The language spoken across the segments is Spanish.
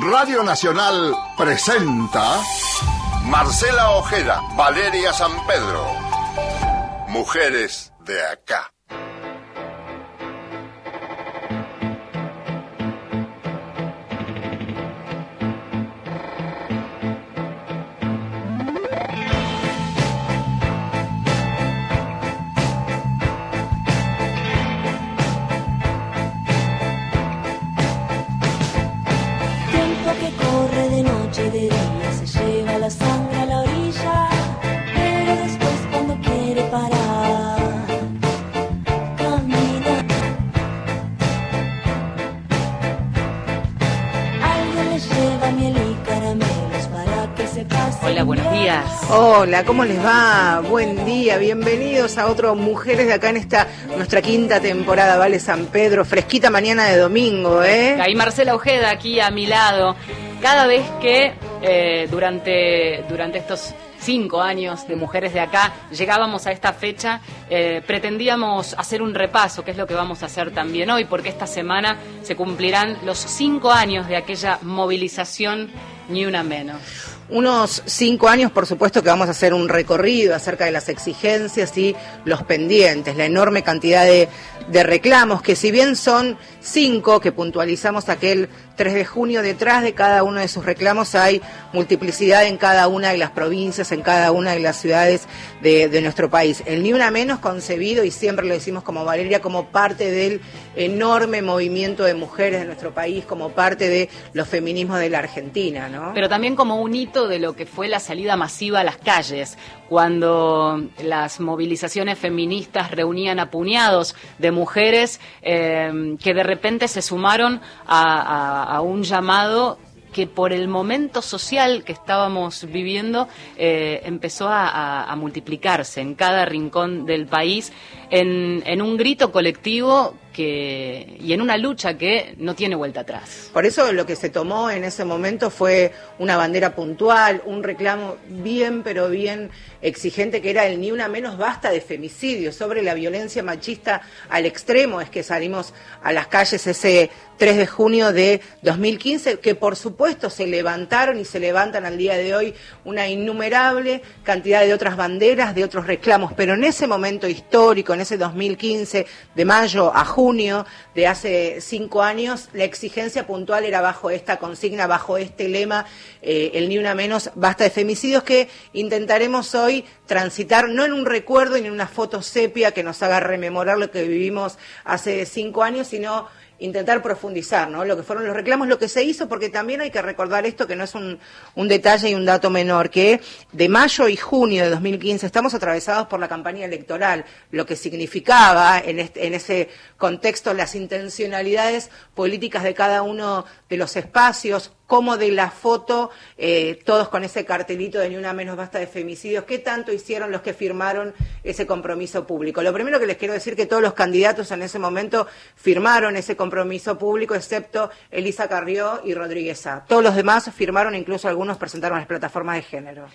Radio Nacional presenta Marcela Ojeda, Valeria San Pedro. Mujeres de acá. Hola, ¿cómo les va? Buen día, bienvenidos a otro Mujeres de acá en esta nuestra quinta temporada, Vale San Pedro, fresquita mañana de domingo, ¿eh? Ahí Marcela Ojeda aquí a mi lado. Cada vez que eh, durante, durante estos cinco años de Mujeres de Acá llegábamos a esta fecha, eh, pretendíamos hacer un repaso, que es lo que vamos a hacer también hoy, porque esta semana se cumplirán los cinco años de aquella movilización Ni Una Menos. Unos cinco años, por supuesto, que vamos a hacer un recorrido acerca de las exigencias y los pendientes, la enorme cantidad de, de reclamos, que si bien son cinco, que puntualizamos aquel 3 de junio, detrás de cada uno de sus reclamos hay multiplicidad en cada una de las provincias, en cada una de las ciudades de, nuestro país. El Ni Una Menos concebido, y siempre lo decimos como Valeria, como parte del enorme movimiento de mujeres de nuestro país, como parte de los feminismos de la Argentina, ¿no? pero también como un hito de lo que fue la salida masiva a las calles, cuando las movilizaciones feministas reunían a puñados de mujeres eh, que de repente se sumaron a- a un llamado que por el momento social que estábamos viviendo eh, empezó a, a- multiplicarse en cada rincón del país en, en un grito colectivo y en una lucha que no tiene vuelta atrás. Por eso lo que se tomó en ese momento fue una bandera puntual, un reclamo bien, pero bien exigente, que era el ni una menos basta de femicidio sobre la violencia machista al extremo. Es que salimos a las calles ese 3 de junio de 2015, que por supuesto se levantaron y se levantan al día de hoy una innumerable cantidad de otras banderas, de otros reclamos, pero en ese momento histórico, en ese 2015, de mayo a de hace cinco años, la exigencia puntual era bajo esta consigna, bajo este lema, eh, el ni una menos, basta de femicidios, que intentaremos hoy transitar, no en un recuerdo ni en una foto sepia que nos haga rememorar lo que vivimos hace cinco años, sino intentar profundizar, ¿no? Lo que fueron los reclamos, lo que se hizo, porque también hay que recordar esto que no es un, un detalle y un dato menor, que de mayo y junio de 2015 estamos atravesados por la campaña electoral, lo que significaba en, este- en ese contexto las intencionalidades políticas de cada uno de los espacios, como de la foto, eh, todos con ese cartelito de ni una menos basta de femicidios, ¿qué tanto hicieron los que firmaron ese compromiso público? Lo primero que les quiero decir que todos los candidatos en ese momento firmaron ese compromiso público, excepto Elisa Carrió y Rodríguez A. Todos los demás firmaron, incluso algunos presentaron las plataformas de género.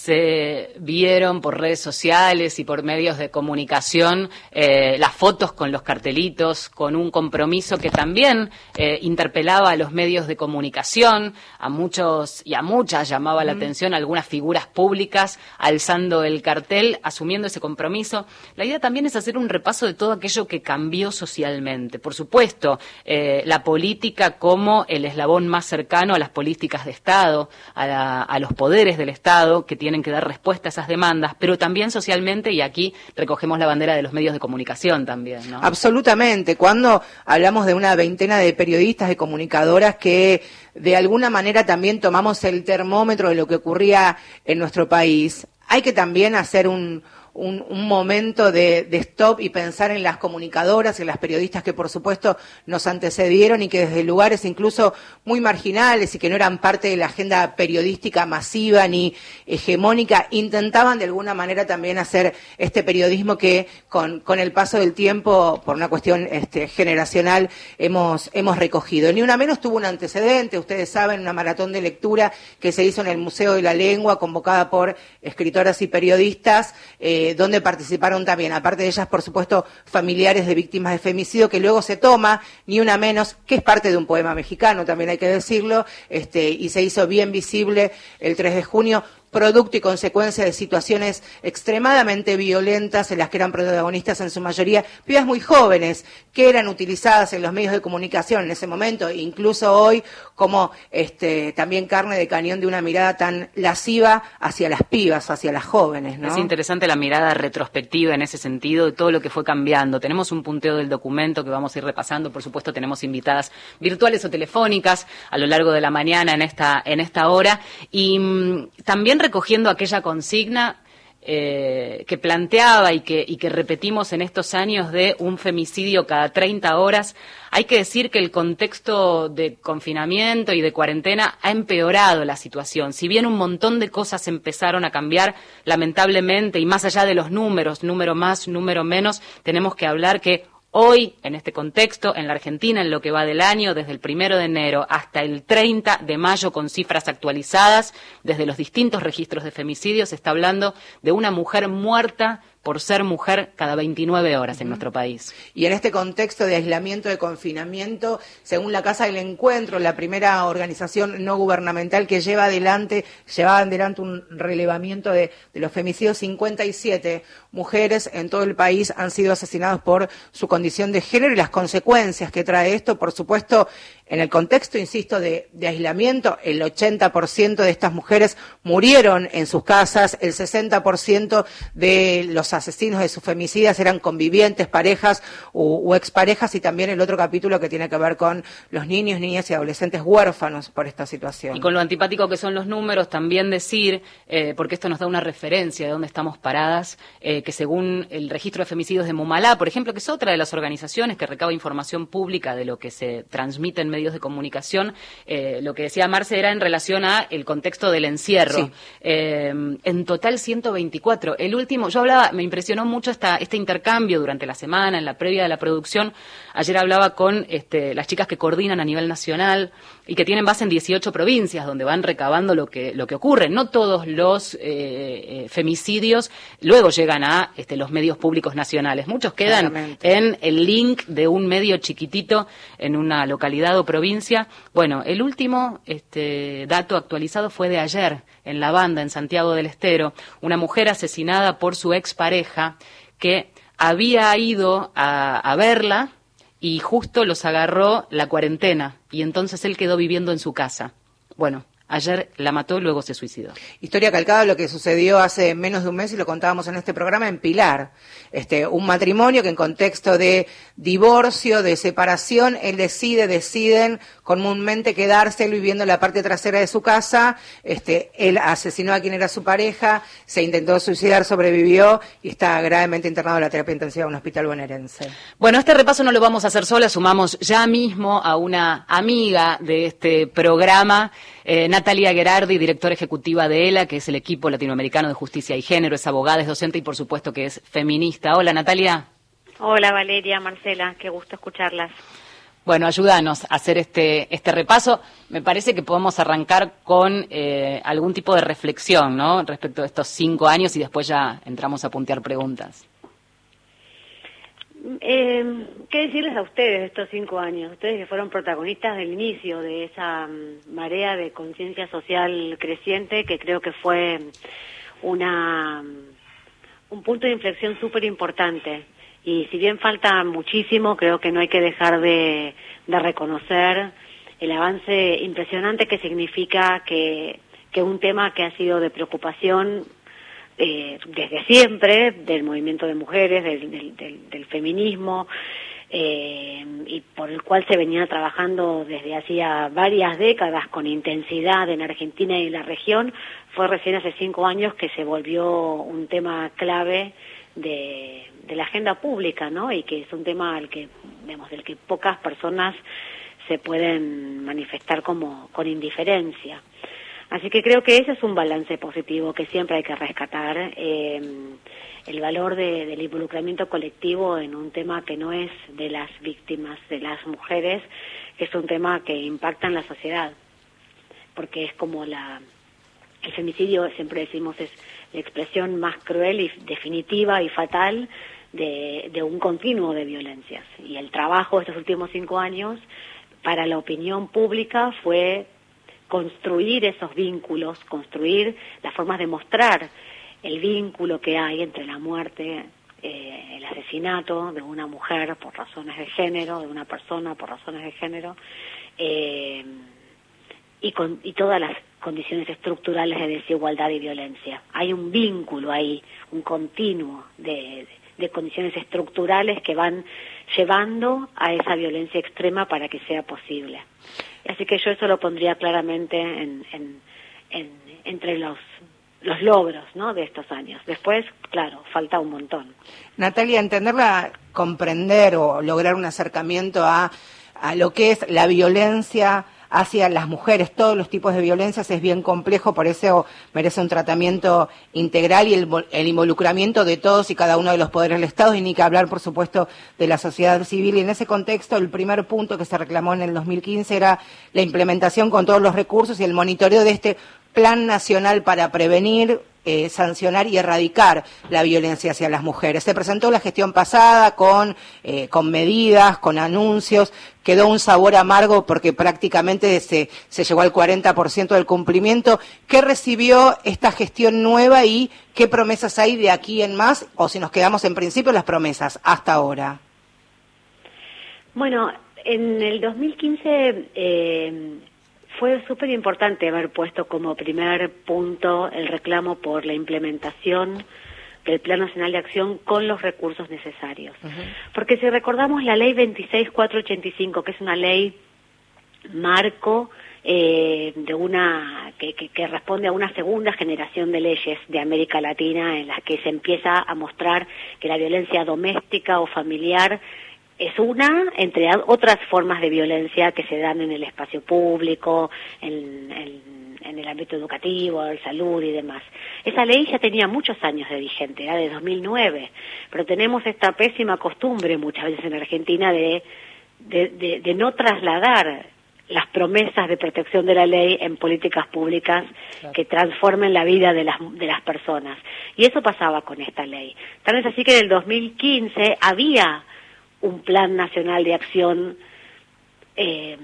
Se vieron por redes sociales y por medios de comunicación eh, las fotos con los cartelitos, con un compromiso que también eh, interpelaba a los medios de comunicación, a muchos y a muchas llamaba la atención algunas figuras públicas alzando el cartel, asumiendo ese compromiso. La idea también es hacer un repaso de todo aquello que cambió socialmente. Por supuesto, eh, la política como el eslabón más cercano a las políticas de Estado, a, la- a los poderes del Estado que tienen que dar respuesta a esas demandas, pero también socialmente, y aquí recogemos la bandera de los medios de comunicación también, ¿no? Absolutamente. Cuando hablamos de una veintena de periodistas, de comunicadoras que de alguna manera también tomamos el termómetro de lo que ocurría en nuestro país, hay que también hacer un, un, un momento de, stop y pensar en las comunicadoras, en las periodistas que por supuesto nos antecedieron y que desde lugares incluso muy marginales y que no eran parte de la agenda periodística masiva ni hegemónica, intentaban de alguna manera también hacer este periodismo que con, con el paso del tiempo, por una cuestión este, generacional, hemos, hemos recogido. Ni una menos tuvo un antecedente, ustedes saben, una maratón de lectura que se hizo en el Museo de la Lengua, convocada por escritoras y periodistas, eh, eh, donde participaron también, aparte de ellas, por supuesto, familiares de víctimas de femicidio, que luego se toma, ni una menos, que es parte de un poema mexicano, también hay que decirlo, este, y se hizo bien visible el 3 de junio producto y consecuencia de situaciones extremadamente violentas en las que eran protagonistas en su mayoría pibas muy jóvenes que eran utilizadas en los medios de comunicación en ese momento, incluso hoy, como este, también carne de cañón de una mirada tan lasciva hacia las pibas, hacia las jóvenes. Es interesante la mirada retrospectiva en ese sentido de todo lo que fue cambiando. Tenemos un punteo del documento que vamos a ir repasando. Por supuesto, tenemos invitadas virtuales o telefónicas a lo largo de la mañana en esta, en esta hora. Y mm, también recogiendo aquella consigna eh, que planteaba y que, repetimos en estos años de un femicidio cada 30 horas, hay que decir que el contexto de confinamiento y de cuarentena ha empeorado la situación. Si bien un montón de cosas empezaron a cambiar, lamentablemente, y más allá de los números, número más, número menos, tenemos que hablar que Hoy, en este contexto, en la Argentina, en lo que va del año, desde el primero de enero hasta el 30 de mayo, con cifras actualizadas desde los distintos registros de femicidios, se está hablando de una mujer muerta por ser mujer cada 29 horas en nuestro país. Y en este contexto de aislamiento, de confinamiento, según la Casa del Encuentro, la primera organización no gubernamental que lleva adelante, llevaba adelante un relevamiento de, de los femicidios, 57 mujeres en todo el país han sido asesinadas por su condición de género y las consecuencias que trae esto, por supuesto, en el contexto, insisto, de, aislamiento, el 80% de estas mujeres murieron en sus casas, el 60% de los asesinos de sus femicidas eran convivientes, parejas o, exparejas, y también el otro capítulo que tiene que ver con los niños, niñas y adolescentes huérfanos por esta situación. Y con lo antipático que son los números, también decir, eh, porque esto nos da una referencia de dónde estamos paradas, eh, que según el registro de femicidios de Mumalá, por ejemplo, que es otra de las organizaciones que recaba información pública de lo que se transmite en medios de comunicación, eh, lo que decía Marce era en relación a el contexto del encierro. Eh, en total 124. El último, yo hablaba, me impresionó mucho esta, este intercambio durante la semana, en la previa de la producción. Ayer hablaba con este, las chicas que coordinan a nivel nacional y que tienen base en 18 provincias donde van recabando lo que, lo que ocurre. No todos los eh, femicidios luego llegan a este, los medios públicos nacionales. Muchos quedan en el link de un medio chiquitito en una localidad o provincia. Bueno, el último este, dato actualizado fue de ayer en La Banda, en Santiago del Estero. Una mujer asesinada por su expareja que había ido a, a verla y justo los agarró la cuarentena y entonces él quedó viviendo en su casa. Bueno, Ayer la mató, luego se suicidó. Historia calcada lo que sucedió hace menos de un mes y lo contábamos en este programa en Pilar. Este, un matrimonio que en contexto de divorcio, de separación, él decide, deciden comúnmente quedarse viviendo en la parte trasera de su casa. Este, él asesinó a quien era su pareja, se intentó suicidar, sobrevivió y está gravemente internado en la terapia intensiva en un hospital bonaerense. Bueno, este repaso no lo vamos a hacer sola, sumamos ya mismo a una amiga de este programa. Eh, Natalia Gerardi, directora ejecutiva de ELA, que es el equipo latinoamericano de justicia y género, es abogada, es docente y por supuesto que es feminista. Hola Natalia. Hola Valeria, Marcela, qué gusto escucharlas. Bueno, ayúdanos a hacer este, este repaso. Me parece que podemos arrancar con eh, algún tipo de reflexión, ¿no? Respecto a estos cinco años y después ya entramos a puntear preguntas. Eh, ¿Qué decirles a ustedes de estos cinco años? Ustedes que fueron protagonistas del inicio de esa mm, marea de conciencia social creciente que creo que fue una, mm, un punto de inflexión súper importante. Y si bien falta muchísimo, creo que no hay que dejar de, de reconocer el avance impresionante que significa que, que un tema que ha sido de preocupación eh, desde siempre del movimiento de mujeres, del, del, feminismo, eh, y por el cual se venía trabajando desde hacía varias décadas con intensidad en Argentina y en la región, fue recién hace cinco años que se volvió un tema clave de, de la agenda pública, ¿no? Y que es un tema al que, vemos, del que pocas personas se pueden manifestar como con indiferencia. Así que creo que ese es un balance positivo que siempre hay que rescatar, eh, el valor del involucramiento colectivo en un tema que no es de las víctimas, de las mujeres, que es un tema que impacta en la sociedad, porque es como la el femicidio, siempre decimos, es la expresión más cruel y definitiva y fatal de, de un continuo de violencias. Y el trabajo de estos últimos cinco años para la opinión pública fue construir esos vínculos, construir las formas de mostrar el vínculo que hay entre la muerte, eh, el asesinato de una mujer por razones de género, de una persona por razones de género, eh, y, con, y todas las condiciones estructurales de desigualdad y violencia. Hay un vínculo ahí, un continuo de, de condiciones estructurales que van llevando a esa violencia extrema para que sea posible. Así que yo eso lo pondría claramente en, en, en, entre los los logros ¿no? de estos años. Después, claro, falta un montón. Natalia, entenderla, comprender o lograr un acercamiento a, a lo que es la violencia hacia las mujeres, todos los tipos de violencias es bien complejo, por eso merece un tratamiento integral y el, el, involucramiento de todos y cada uno de los poderes del Estado y ni que hablar, por supuesto, de la sociedad civil. Y en ese contexto, el primer punto que se reclamó en el 2015 era la implementación con todos los recursos y el monitoreo de este Plan Nacional para Prevenir, eh, sancionar y erradicar la violencia hacia las mujeres. Se presentó la gestión pasada con, eh, con medidas, con anuncios, quedó un sabor amargo porque prácticamente se, se llegó al 40% del cumplimiento. ¿Qué recibió esta gestión nueva y qué promesas hay de aquí en más? O si nos quedamos en principio las promesas hasta ahora. Bueno, en el 2015 eh, fue súper importante haber puesto como primer punto el reclamo por la implementación del Plan Nacional de Acción con los recursos necesarios. Uh -huh. Porque si recordamos la ley 26485, que es una ley marco eh, de una que, que, que, responde a una segunda generación de leyes de América Latina en las que se empieza a mostrar que la violencia doméstica o familiar es una entre otras formas de violencia que se dan en el espacio público, en, en, en el ámbito educativo, de salud y demás. Esa ley ya tenía muchos años de vigente, era de 2009, pero tenemos esta pésima costumbre muchas veces en Argentina de, de, de, de no trasladar las promesas de protección de la ley en políticas públicas que transformen la vida de las, de las personas. Y eso pasaba con esta ley. Tal vez así que en el 2015 había un plan nacional de acción eh,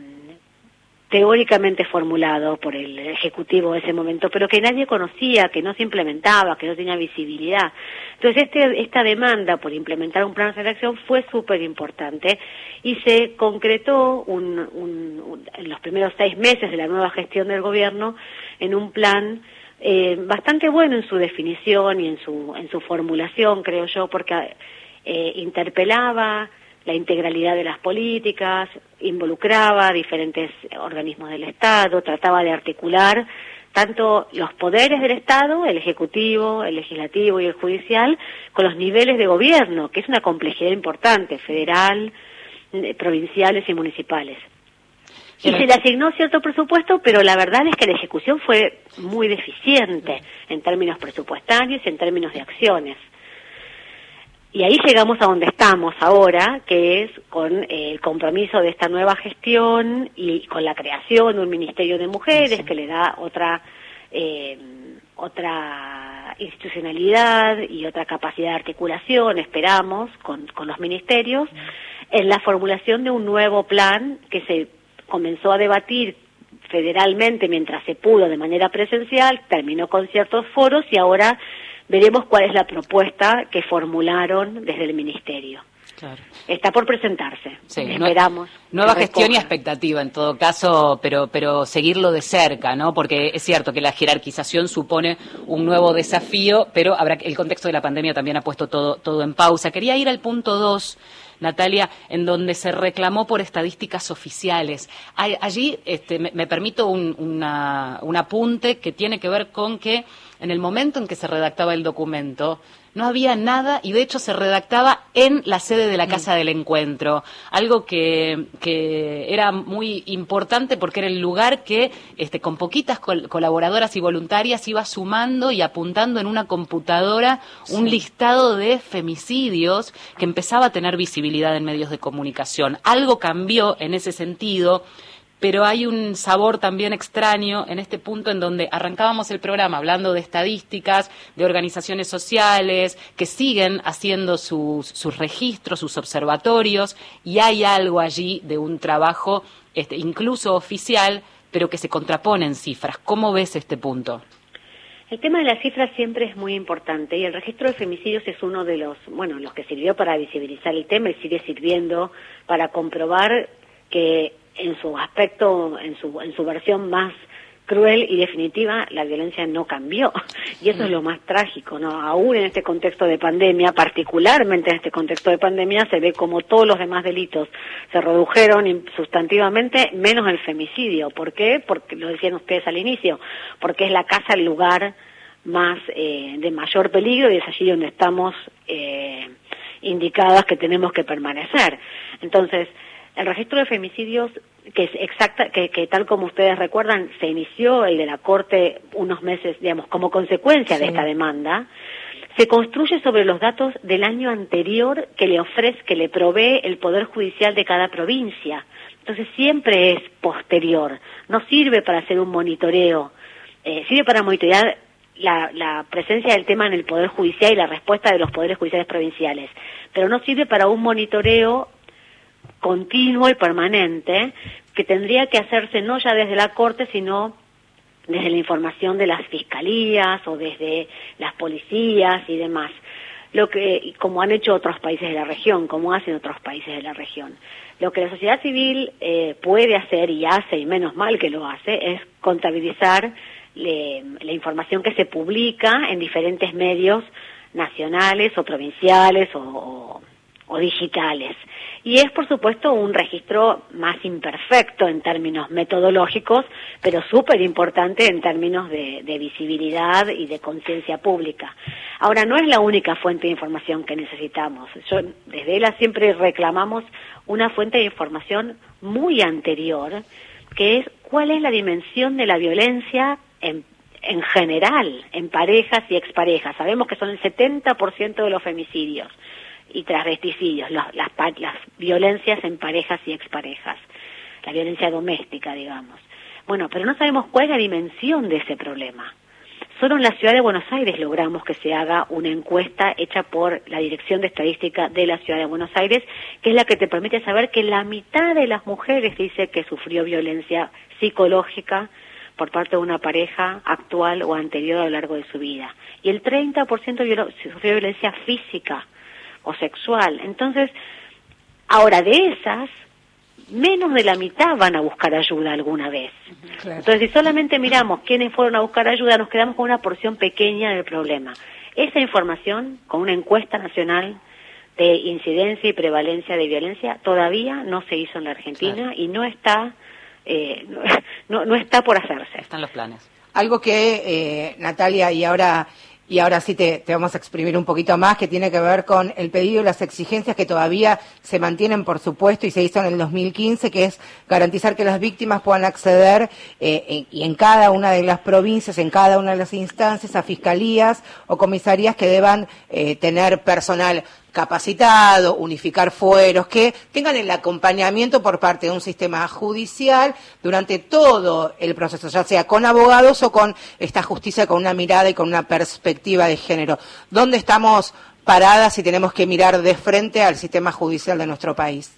teóricamente formulado por el Ejecutivo de ese momento, pero que nadie conocía, que no se implementaba, que no tenía visibilidad. Entonces, este, esta demanda por implementar un plan de acción fue súper importante y se concretó un, un, un, en los primeros seis meses de la nueva gestión del gobierno en un plan eh, bastante bueno en su definición y en su, en su formulación, creo yo, porque eh, interpelaba la integralidad de las políticas, involucraba diferentes organismos del Estado, trataba de articular tanto los poderes del Estado, el Ejecutivo, el Legislativo y el Judicial, con los niveles de gobierno, que es una complejidad importante, federal, provinciales y municipales. Y se le asignó cierto presupuesto, pero la verdad es que la ejecución fue muy deficiente en términos presupuestarios y en términos de acciones. Y ahí llegamos a donde estamos ahora, que es con el compromiso de esta nueva gestión y con la creación de un Ministerio de Mujeres sí. que le da otra eh, otra institucionalidad y otra capacidad de articulación, esperamos, con, con los ministerios, en la formulación de un nuevo plan que se comenzó a debatir federalmente mientras se pudo de manera presencial, terminó con ciertos foros y ahora veremos cuál es la propuesta que formularon desde el Ministerio. Claro. Está por presentarse. Sí, Esperamos. Nueva gestión y expectativa en todo caso, pero, pero seguirlo de cerca, ¿no? Porque es cierto que la jerarquización supone un nuevo desafío, pero habrá el contexto de la pandemia también ha puesto todo, todo en pausa. Quería ir al punto dos. Natalia, en donde se reclamó por estadísticas oficiales. Allí este, me, me, permito un, una, un apunte que tiene que ver con que en el momento en que se redactaba el documento, no había nada y de hecho se redactaba en la sede de la Casa del Encuentro, algo que, que era muy importante porque era el lugar que este, con poquitas col colaboradoras y voluntarias iba sumando y apuntando en una computadora sí. un listado de femicidios que empezaba a tener visibilidad en medios de comunicación. Algo cambió en ese sentido pero hay un sabor también extraño en este punto en donde arrancábamos el programa hablando de estadísticas, de organizaciones sociales que siguen haciendo sus, sus registros, sus observatorios, y hay algo allí de un trabajo este, incluso oficial, pero que se contrapone en cifras. ¿Cómo ves este punto? El tema de las cifras siempre es muy importante y el registro de femicidios es uno de los, bueno, los que sirvió para visibilizar el tema y sigue sirviendo para comprobar que en su aspecto, en su, en su versión más cruel y definitiva, la violencia no cambió. Y eso es lo más trágico, ¿no? Aún en este contexto de pandemia, particularmente en este contexto de pandemia, se ve como todos los demás delitos se redujeron sustantivamente, menos el femicidio. ¿Por qué? Porque lo decían ustedes al inicio, porque es la casa el lugar más eh, de mayor peligro y es allí donde estamos eh, indicadas que tenemos que permanecer. Entonces, el registro de femicidios, que es exacta, que, tal como ustedes recuerdan, se inició el de la Corte unos meses, digamos, como consecuencia de esta demanda, se construye sobre los datos del año anterior que le ofrece, que le provee el Poder Judicial de cada provincia. Entonces siempre es posterior, no sirve para hacer un monitoreo, eh, sirve para monitorear la, la, presencia del tema en el Poder Judicial y la respuesta de los Poderes Judiciales provinciales, pero no sirve para un monitoreo continuo y permanente que tendría que hacerse no ya desde la Corte, sino desde la información de las fiscalías o desde las policías y demás. Lo que, como han hecho otros países de la región, como hacen otros países de la región. Lo que la sociedad civil eh, puede hacer y hace, y menos mal que lo hace, es contabilizar la información que se publica en diferentes medios nacionales o provinciales o digitales. Y es, por supuesto, un registro más imperfecto en términos metodológicos, pero súper importante en términos de, visibilidad y de conciencia pública. Ahora, no es la única fuente de información que necesitamos. Yo, desde ELA siempre reclamamos una fuente de información muy anterior, que es cuál es la dimensión de la violencia en en general, en parejas y exparejas. Sabemos que son el 70% de los femicidios y transvesticidios, las, las, violencias en parejas y exparejas, la violencia doméstica, digamos. Bueno, pero no sabemos cuál es la dimensión de ese problema. Solo en la ciudad de Buenos Aires logramos que se haga una encuesta hecha por la Dirección de Estadística de la ciudad de Buenos Aires, que es la que te permite saber que la mitad de las mujeres dice que sufrió violencia psicológica por parte de una pareja actual o anterior a lo largo de su vida. Y el 30% sufrió violencia física o sexual. Entonces, ahora de esas, menos de la mitad van a buscar ayuda alguna vez. Entonces, si solamente miramos quiénes fueron a buscar ayuda, nos quedamos con una porción pequeña del problema. Esa información, con una encuesta nacional de incidencia y prevalencia de violencia, todavía no se hizo en la Argentina y no está, eh, no, no, está por hacerse. Están los planes. Algo que, eh, Natalia, y ahora y ahora sí te, vamos a exprimir un poquito más, que tiene que ver con el pedido y las exigencias que todavía se mantienen, por supuesto, y se hizo en el 2015, que es garantizar que las víctimas puedan acceder eh, y en cada una de las provincias, en cada una de las instancias, a fiscalías o comisarías que deban eh, tener personal capacitado, unificar fueros, que tengan el acompañamiento por parte de un sistema judicial durante todo el proceso, ya sea con abogados o con esta justicia con una mirada y con una perspectiva de género. ¿Dónde estamos paradas y tenemos que mirar de frente al sistema judicial de nuestro país?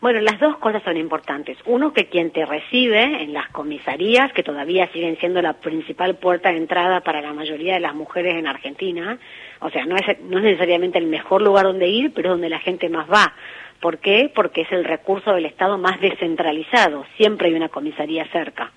Bueno, las dos cosas son importantes. Uno, que quien te recibe en las comisarías, que todavía siguen siendo la principal puerta de entrada para la mayoría de las mujeres en Argentina, o sea, no es, no es necesariamente el mejor lugar donde ir, pero es donde la gente más va. ¿Por qué? Porque es el recurso del Estado más descentralizado. Siempre hay una comisaría cerca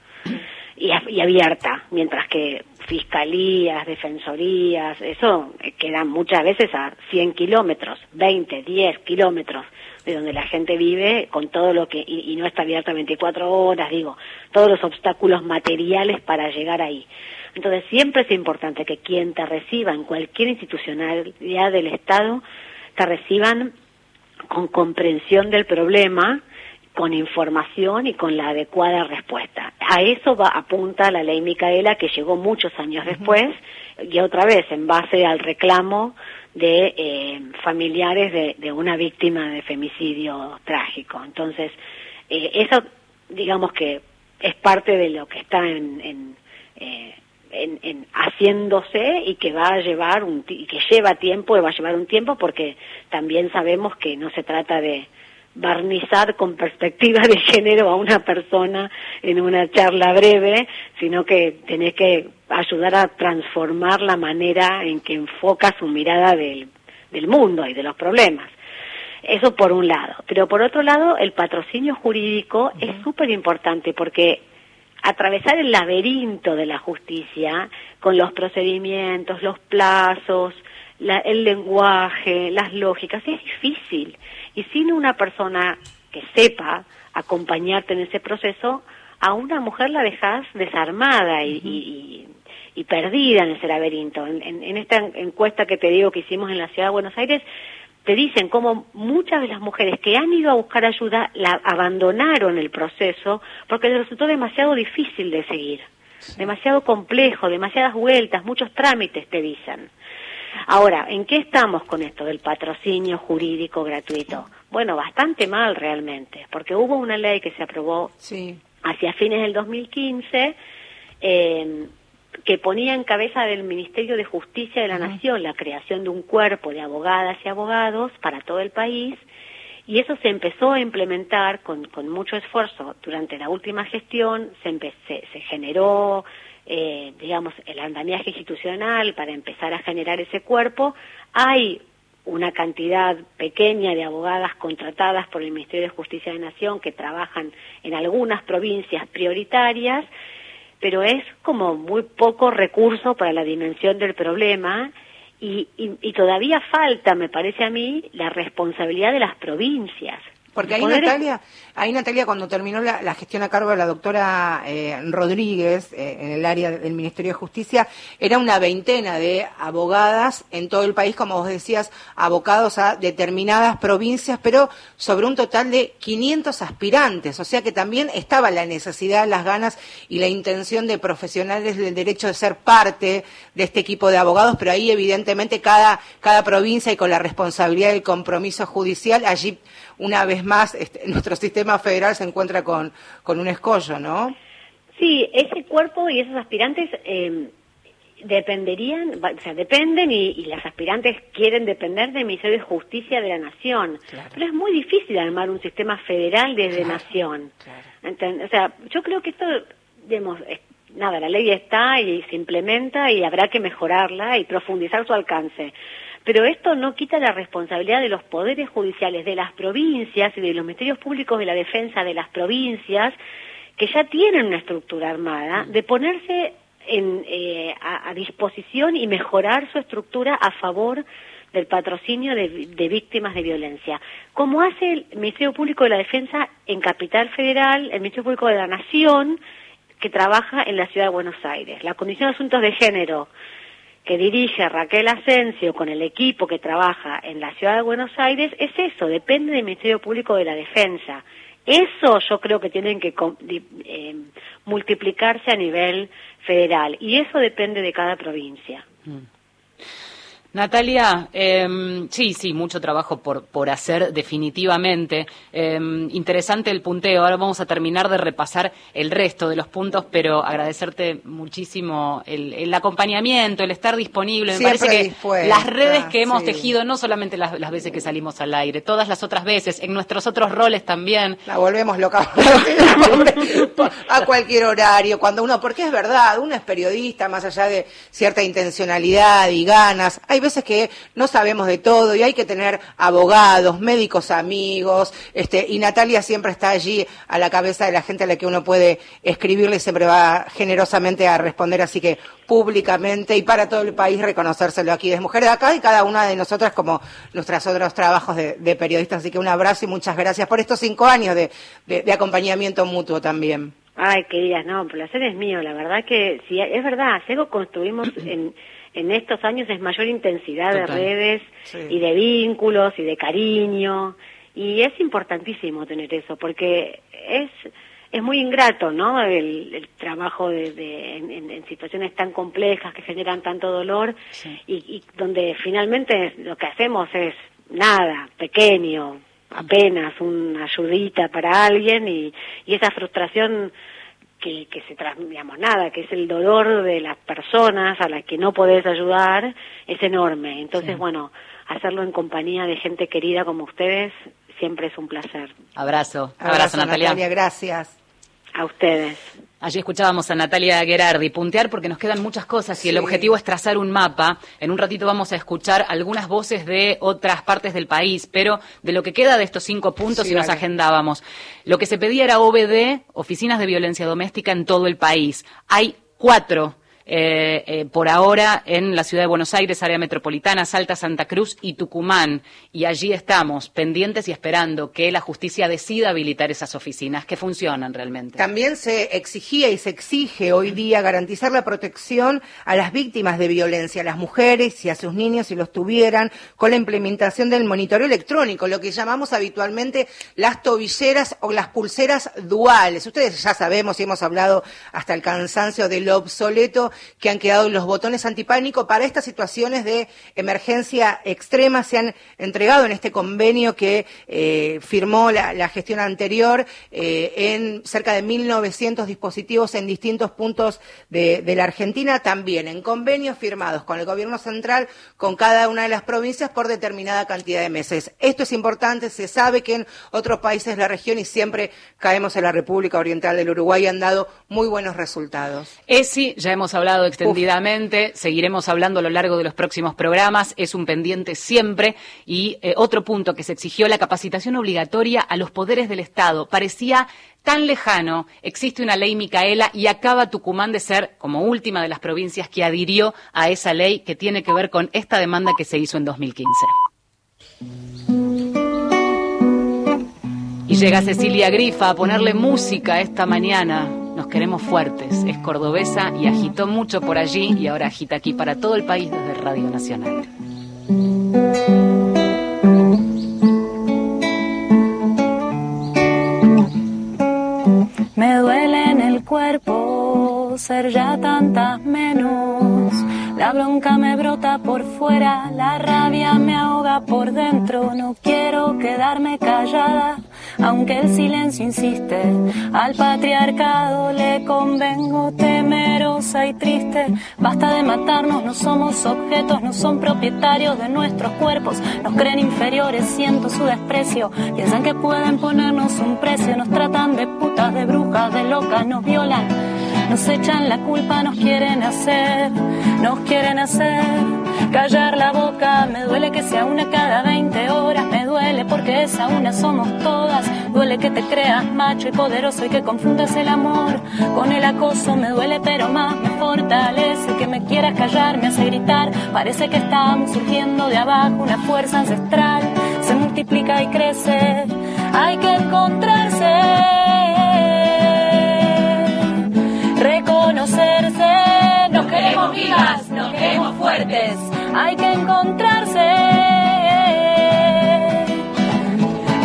y, y abierta, mientras que fiscalías, defensorías, eso quedan muchas veces a 100 kilómetros, 20, 10 kilómetros de donde la gente vive con todo lo que, y, no está abierta 24 horas, digo, todos los obstáculos materiales para llegar ahí. Entonces siempre es importante que quien te reciba en cualquier institucionalidad del Estado, te reciban con comprensión del problema, con información y con la adecuada respuesta. A eso va, apunta la ley Micaela que llegó muchos años después y otra vez en base al reclamo de eh, familiares de, una víctima de femicidio trágico. Entonces, eh, eso digamos que es parte de lo que está en, en, eh, en, en haciéndose y que va a llevar un y que lleva tiempo y va a llevar un tiempo porque también sabemos que no se trata de barnizar con perspectiva de género a una persona en una charla breve, sino que tenés que ayudar a transformar la manera en que enfoca su mirada del, del mundo y de los problemas. Eso por un lado. Pero por otro lado, el patrocinio jurídico es súper importante porque atravesar el laberinto de la justicia con los procedimientos, los plazos, la- el lenguaje, las lógicas, es difícil. Y sin una persona que sepa acompañarte en ese proceso, a una mujer la dejas desarmada y, y- y- y perdida en ese laberinto. En, en- en esta encuesta que te digo que hicimos en la Ciudad de Buenos Aires, te dicen cómo muchas de las mujeres que han ido a buscar ayuda la abandonaron el proceso porque les resultó demasiado difícil de seguir, demasiado complejo, demasiadas vueltas, muchos trámites te dicen. Ahora, ¿en qué estamos con esto del patrocinio jurídico gratuito? Bueno, bastante mal realmente, porque hubo una ley que se aprobó Sí. hacia fines del 2015 eh, que ponía en cabeza del Ministerio de Justicia de la Nación la creación de un cuerpo de abogadas y abogados para todo el país y eso se empezó a implementar con, con mucho esfuerzo durante la última gestión, se, se, se generó, eh, digamos, el andamiaje institucional para empezar a generar ese cuerpo. Hay una cantidad pequeña de abogadas contratadas por el Ministerio de Justicia de la Nación que trabajan en algunas provincias prioritarias, pero es como muy poco recurso para la dimensión del problema y, y- y todavía falta, me parece a mí, la responsabilidad de las provincias. Porque ahí Natalia, ahí Natalia cuando terminó la, la gestión a cargo de la doctora eh, Rodríguez eh, en el área del Ministerio de Justicia, era una veintena de abogadas en todo el país, como vos decías, abocados a determinadas provincias, pero sobre un total de 500 aspirantes. O sea que también estaba la necesidad, las ganas y la intención de profesionales del derecho de ser parte de este equipo de abogados, pero ahí evidentemente cada, cada provincia y con la responsabilidad del compromiso judicial, allí una vez más este, nuestro sistema federal se encuentra con, con un escollo, ¿no? Sí, ese cuerpo y esos aspirantes eh, dependerían, o sea, dependen y, y las aspirantes quieren depender del Ministerio de Justicia de la Nación. Claro. Pero es muy difícil armar un sistema federal desde Claro, Nación. claro. O sea, yo creo que esto, digamos, es- nada, la ley está y se implementa y habrá que mejorarla y profundizar su alcance. Pero esto no quita la responsabilidad de los poderes judiciales de las provincias y de los ministerios públicos de la defensa de las provincias que ya tienen una estructura armada, de ponerse en, eh, a, a disposición y mejorar su estructura a favor del patrocinio de, de víctimas de violencia. Como hace el Ministerio Público de la Defensa en Capital Federal, el Ministerio Público de la Nación, que trabaja en la Ciudad de Buenos Aires. La Comisión de Asuntos de Género, que dirige Raquel Asensio con el equipo que trabaja en la Ciudad de Buenos Aires, es eso, depende del Ministerio Público de la Defensa. Eso yo creo que tienen que eh, multiplicarse a nivel federal y eso depende de cada provincia. Natalia, eh, sí, sí, mucho trabajo por, por hacer definitivamente. Eh, interesante el punteo. Ahora vamos a terminar de repasar el resto de los puntos, pero agradecerte muchísimo el, el acompañamiento, el estar disponible. Me Siempre parece que dispuesta, las redes que hemos sí. tejido, no solamente las, las veces que salimos al aire, todas las otras veces, en nuestros otros roles también. La volvemos loca a cualquier horario, cuando uno, porque es verdad, uno es periodista, más allá de cierta intencionalidad y ganas, hay veces que no sabemos de todo y hay que tener abogados, médicos amigos, este, y Natalia siempre está allí a la cabeza de la gente a la que uno puede escribirle y siempre va generosamente a responder, así que públicamente y para todo el país reconocérselo aquí de Mujeres de Acá y cada una de nosotras como nuestros otros trabajos de, de periodistas. Así que un abrazo y muchas gracias por estos cinco años de, de- acompañamiento mutuo también. Ay, queridas, no, placer es mío. La verdad que sí, es verdad, si algo construimos en, en estos años es mayor intensidad Total. de redes Sí. y de vínculos y de cariño. Y es importantísimo tener eso, porque es es muy ingrato, ¿no? El, el trabajo de, de- en, en- situaciones tan complejas que generan tanto dolor Sí. y, y donde finalmente lo que hacemos es nada, pequeño, apenas una ayudita para alguien y, y esa frustración que, que se digamos nada, que es el dolor de las personas a las que no podés ayudar, es enorme. Entonces, bueno, hacerlo en compañía de gente querida como ustedes siempre es un placer. Abrazo, abrazo, Natalia. Gracias. A ustedes. Allí escuchábamos a Natalia Gerardi puntear porque nos quedan muchas cosas y el objetivo es trazar un mapa. En un ratito vamos a escuchar algunas voces de otras partes del país, pero de lo que queda de estos cinco puntos y nos agendábamos. Lo que se pedía era OBD, oficinas de violencia doméstica en todo el país. Hay cuatro eh, eh, por ahora en la ciudad de Buenos Aires, área metropolitana, Salta, Santa Cruz y Tucumán. Y allí estamos, pendientes y esperando que la justicia decida habilitar esas oficinas que funcionan realmente. También se exigía y se exige hoy día garantizar la protección a las víctimas de violencia, a las mujeres y a sus niños si los tuvieran, con la implementación del monitoreo electrónico, lo que llamamos habitualmente las tobilleras o las pulseras duales. Ustedes ya sabemos y hemos hablado hasta el cansancio de lo obsoleto que han quedado los botones antipánico para estas situaciones de emergencia extrema. Se han entregado en este convenio que eh, firmó la, gestión anterior eh, en cerca de 1.900 dispositivos en distintos puntos de, la Argentina, también en convenios firmados con el Gobierno Central, con cada una de las provincias por determinada cantidad de meses. Esto es importante, se sabe que en otros países de la región y siempre caemos en la República Oriental del Uruguay han dado muy buenos resultados. ESI, ya hemos hablado extendidamente, seguiremos hablando a lo largo de los próximos programas, es un pendiente siempre. Y eh, otro punto que se exigió, la capacitación obligatoria a los poderes del Estado. Parecía tan lejano, existe una ley Micaela y acaba Tucumán de ser como última de las provincias que adhirió a esa ley que tiene que ver con esta demanda que se hizo en 2015. Y llega Cecilia Grifa a ponerle música esta mañana queremos fuertes. Es cordobesa y agitó mucho por allí y ahora agita aquí para todo el país desde Radio Nacional. Me duele en el cuerpo ser ya tantas menos. La bronca me brota por fuera, la rabia me ahoga por dentro. No quiero quedarme callada aunque el silencio insiste. Al patriarcado le convengo temerosa y triste. Basta de matarnos, no somos objetos, no son propietarios de nuestros cuerpos. Nos creen inferiores, siento su desprecio. Piensan que pueden ponernos un precio, nos tratan de putas, de brujas, de locas, nos violan. Nos echan la culpa, nos quieren hacer, nos quieren hacer callar la boca. Me duele que sea una cada 20 horas, me duele porque esa una somos todas. Duele que te creas macho y poderoso y que confundas el amor con el acoso. Me duele, pero más me fortalece que me quieras callar, me hace gritar. Parece que estamos surgiendo de abajo una fuerza ancestral. Se multiplica y crece, hay que encontrarse, reconocerse. Nos queremos vivas, nos queremos fuertes hay que encontrarse,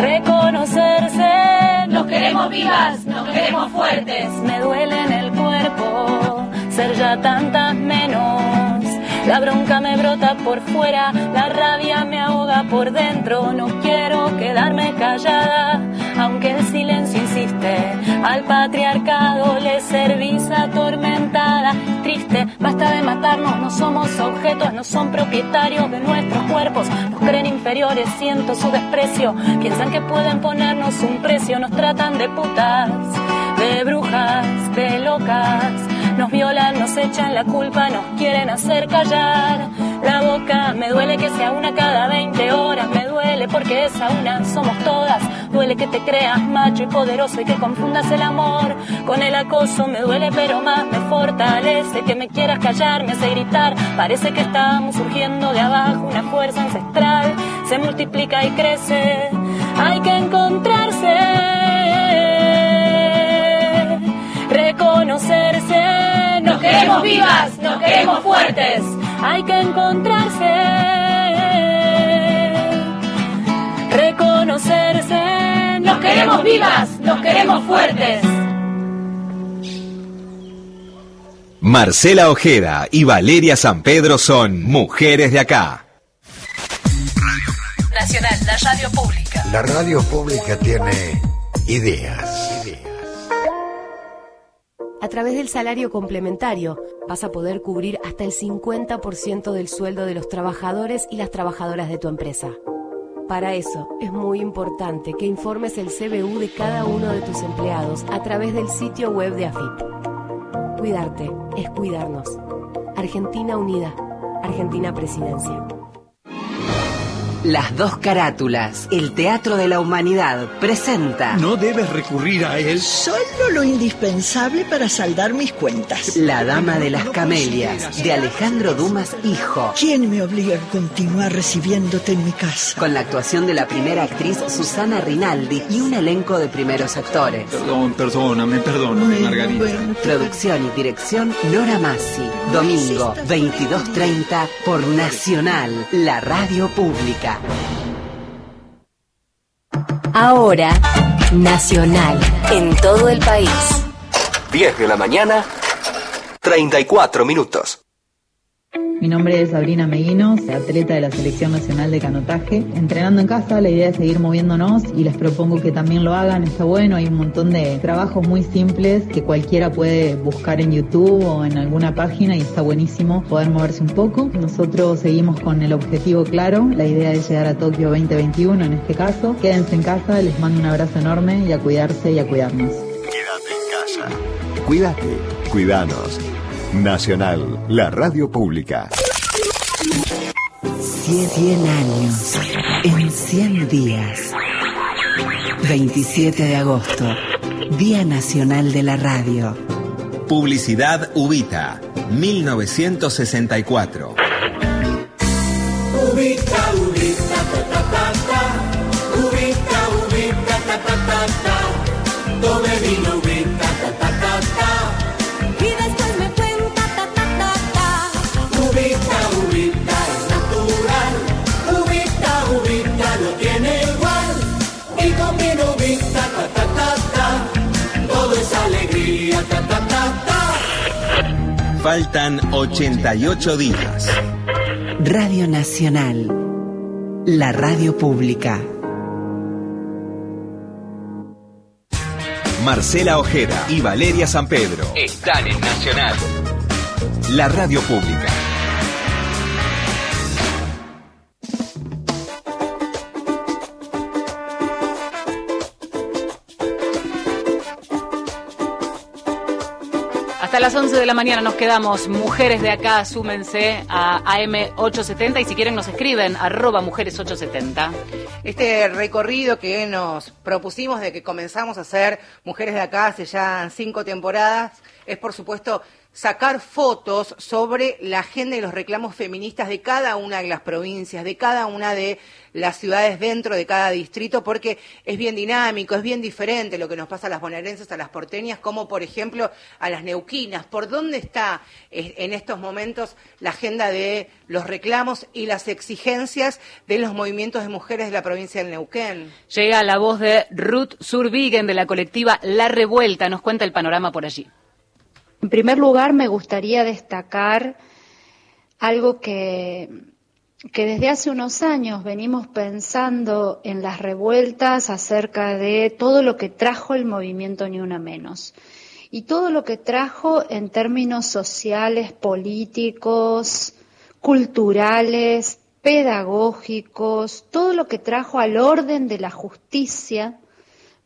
reconocerse. Nos queremos vivas, nos queremos fuertes. Me duele en el cuerpo ser ya tantas menos. La bronca me brota por fuera, la rabia me ahoga por dentro. No quiero quedarme callada, aunque el silencio insiste. Al patriarcado le servís atormentada, triste. Basta de matarnos, no somos objetos, no son propietarios de nuestros cuerpos. Nos creen inferiores, siento su desprecio. Piensan que pueden ponernos un precio, nos tratan de putas, de brujas, de locas nos violan, nos echan la culpa, nos quieren hacer callar la boca. Me duele que sea una cada 20 horas, me duele porque esa una somos todas. Duele que te creas macho y poderoso y que confundas el amor con el acoso. Me duele pero más me fortalece que me quieras callar, me hace gritar. Parece que estamos surgiendo de abajo una fuerza ancestral. Se multiplica y crece. Hay que encontrarse reconocerse. Nos queremos vivas, nos queremos fuertes. Hay que encontrarse, reconocerse. Nos queremos vivas, nos queremos fuertes. Marcela Ojeda y Valeria San Pedro son mujeres de acá. Nacional, la radio pública. La radio pública tiene ideas. A través del salario complementario vas a poder cubrir hasta el 50% del sueldo de los trabajadores y las trabajadoras de tu empresa. Para eso es muy importante que informes el CBU de cada uno de tus empleados a través del sitio web de AFIP. Cuidarte es cuidarnos. Argentina Unida. Argentina Presidencia. Las dos carátulas, el Teatro de la Humanidad, presenta. No debes recurrir a él. Solo lo indispensable para saldar mis cuentas. La Dama de las Camelias, de Alejandro Dumas, hijo. ¿Quién me obliga a continuar recibiéndote en mi casa? Con la actuación de la primera actriz Susana Rinaldi y un elenco de primeros actores. Perdón, perdóname, perdóname, Margarita. Producción y dirección Nora Massi. Domingo, 22.30 por Nacional, la radio pública. Ahora, Nacional, en todo el país. 10 de la mañana, 34 minutos. Mi nombre es Sabrina Meguinos, atleta de la Selección Nacional de Canotaje. Entrenando en casa, la idea es seguir moviéndonos y les propongo que también lo hagan. Está bueno, hay un montón de trabajos muy simples que cualquiera puede buscar en YouTube o en alguna página y está buenísimo poder moverse un poco. Nosotros seguimos con el objetivo claro, la idea es llegar a Tokio 2021 en este caso. Quédense en casa, les mando un abrazo enorme y a cuidarse y a cuidarnos. Quédate en casa. Cuídate, cuidanos. Nacional, la radio pública. 100 años en 100 días. 27 de agosto, Día Nacional de la Radio. Publicidad Ubita, 1964. Ubita, ubita, ta ta ta ta. Ubita, ubita, ta ta ta ta. Tome vino, Faltan 88 días. Radio Nacional, la radio pública. Marcela Ojeda y Valeria San Pedro están en Nacional. La radio pública. Las 11 de la mañana nos quedamos. Mujeres de acá, súmense a AM870 y si quieren nos escriben arroba mujeres870. Este recorrido que nos propusimos de que comenzamos a hacer Mujeres de Acá hace ya cinco temporadas es, por supuesto, sacar fotos sobre la agenda y los reclamos feministas de cada una de las provincias, de cada una de las ciudades dentro de cada distrito, porque es bien dinámico, es bien diferente lo que nos pasa a las bonaerenses, a las porteñas, como por ejemplo a las neuquinas. ¿Por dónde está eh, en estos momentos la agenda de los reclamos y las exigencias de los movimientos de mujeres de la provincia del Neuquén? Llega la voz de Ruth Surbigen de la colectiva La Revuelta. Nos cuenta el panorama por allí. En primer lugar, me gustaría destacar algo que, desde hace unos años venimos pensando en las revueltas acerca de todo lo que trajo el movimiento Ni Una Menos. Y todo lo que trajo en términos sociales, políticos, culturales, pedagógicos, todo lo que trajo al orden de la justicia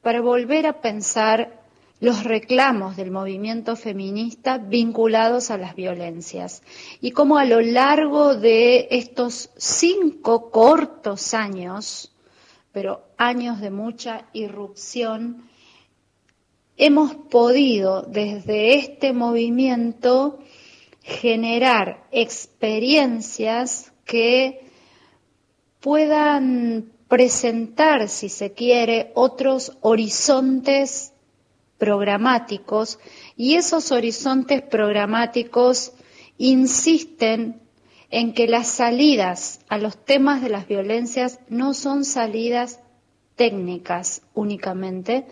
para volver a pensar los reclamos del movimiento feminista vinculados a las violencias. Y cómo a lo largo de estos cinco cortos años, pero años de mucha irrupción, hemos podido desde este movimiento generar experiencias que puedan presentar, si se quiere, otros horizontes programáticos y esos horizontes programáticos insisten en que las salidas a los temas de las violencias no son salidas técnicas únicamente,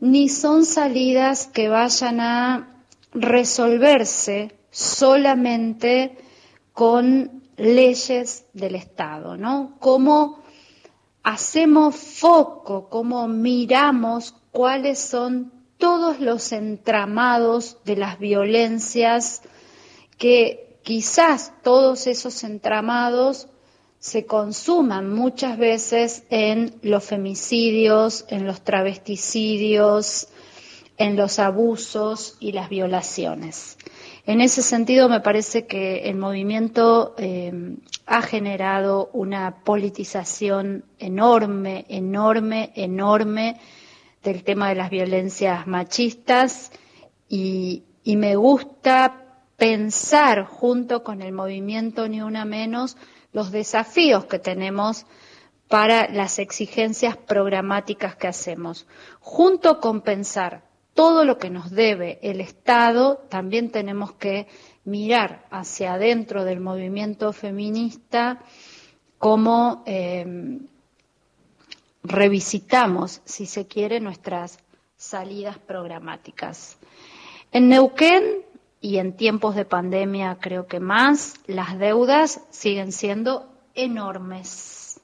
ni son salidas que vayan a resolverse solamente con leyes del Estado, ¿no? Como hacemos foco, cómo miramos cuáles son todos los entramados de las violencias que quizás todos esos entramados se consuman muchas veces en los femicidios, en los travesticidios, en los abusos y las violaciones. En ese sentido, me parece que el movimiento eh, ha generado una politización enorme, enorme, enorme del tema de las violencias machistas y, me gusta pensar junto con el movimiento Ni Una Menos los desafíos que tenemos para las exigencias programáticas que hacemos. Junto con pensar todo lo que nos debe el Estado, también tenemos que mirar hacia adentro del movimiento feminista cómo eh, revisitamos, si se quiere, nuestras salidas programáticas. En Neuquén y en tiempos de pandemia creo que más, las deudas siguen siendo enormes.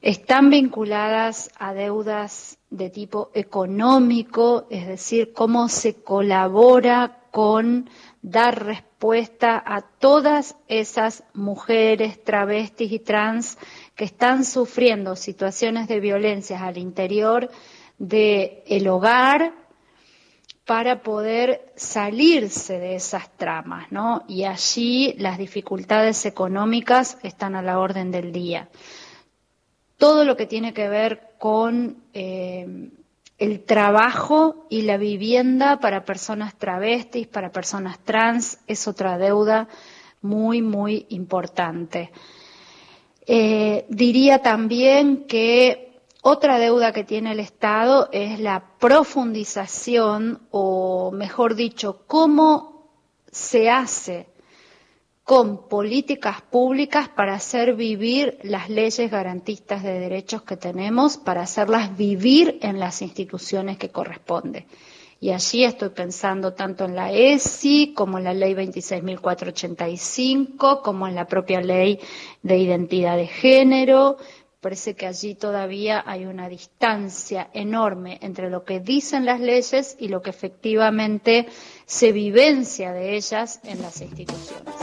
Están vinculadas a deudas de tipo económico, es decir, cómo se colabora con dar respuesta a todas esas mujeres, travestis y trans están sufriendo situaciones de violencia al interior del hogar para poder salirse de esas tramas, ¿no? Y allí las dificultades económicas están a la orden del día. Todo lo que tiene que ver con eh, el trabajo y la vivienda para personas travestis, para personas trans, es otra deuda muy, muy importante. Eh, diría también que otra deuda que tiene el Estado es la profundización, o mejor dicho, cómo se hace con políticas públicas para hacer vivir las leyes garantistas de derechos que tenemos, para hacerlas vivir en las instituciones que corresponde. Y allí estoy pensando tanto en la ESI como en la ley 26.485, como en la propia ley de identidad de género. Parece que allí todavía hay una distancia enorme entre lo que dicen las leyes y lo que efectivamente se vivencia de ellas en las instituciones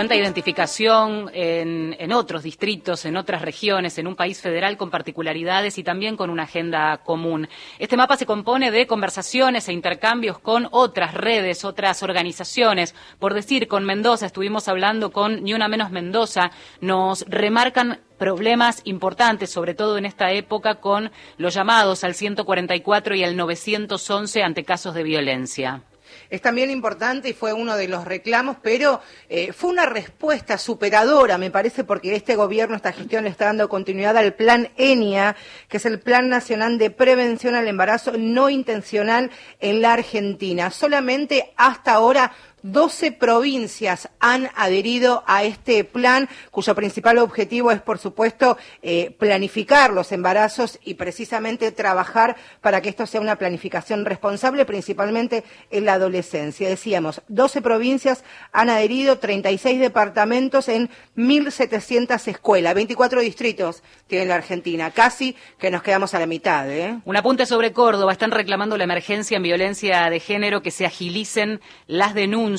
cuánta identificación en, otros distritos, en otras regiones, en un país federal con particularidades y también con una agenda común. Este mapa se compone de conversaciones e intercambios con otras redes, otras organizaciones. Por decir, con Mendoza, estuvimos hablando con Ni Una Menos Mendoza, nos remarcan problemas importantes, sobre todo en esta época, con los llamados al 144 y al 911 ante casos de violencia es también importante y fue uno de los reclamos, pero eh, fue una respuesta superadora, me parece, porque este gobierno, esta gestión le está dando continuidad al plan ENIA, que es el Plan Nacional de Prevención al Embarazo No Intencional en la Argentina. Solamente hasta ahora 12 provincias han adherido a este plan, cuyo principal objetivo es, por supuesto, eh, planificar los embarazos y precisamente trabajar para que esto sea una planificación responsable, principalmente en la adolescencia. Decíamos, 12 provincias han adherido, 36 departamentos en 1.700 escuelas, 24 distritos tiene la Argentina, casi que nos quedamos a la mitad. ¿eh? Un apunte sobre Córdoba, están reclamando la emergencia en violencia de género, que se agilicen las denuncias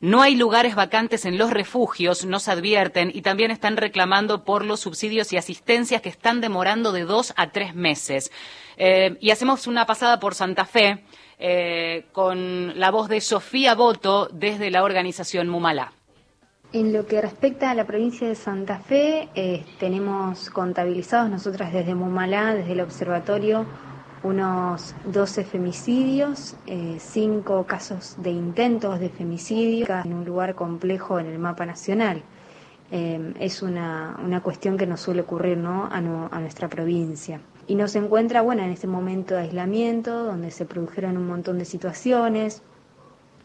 no hay lugares vacantes en los refugios, nos advierten, y también están reclamando por los subsidios y asistencias que están demorando de dos a tres meses. Eh, y hacemos una pasada por Santa Fe eh, con la voz de Sofía Boto desde la organización Mumalá. En lo que respecta a la provincia de Santa Fe, eh, tenemos contabilizados nosotras desde Mumalá, desde el observatorio, unos 12 femicidios, eh, 5 casos de intentos de femicidio en un lugar complejo en el mapa nacional. Eh, es una, una, cuestión que nos suele ocurrir ¿no? a, nuestra provincia. Y nos encuentra bueno, en este momento de aislamiento, donde se produjeron un montón de situaciones,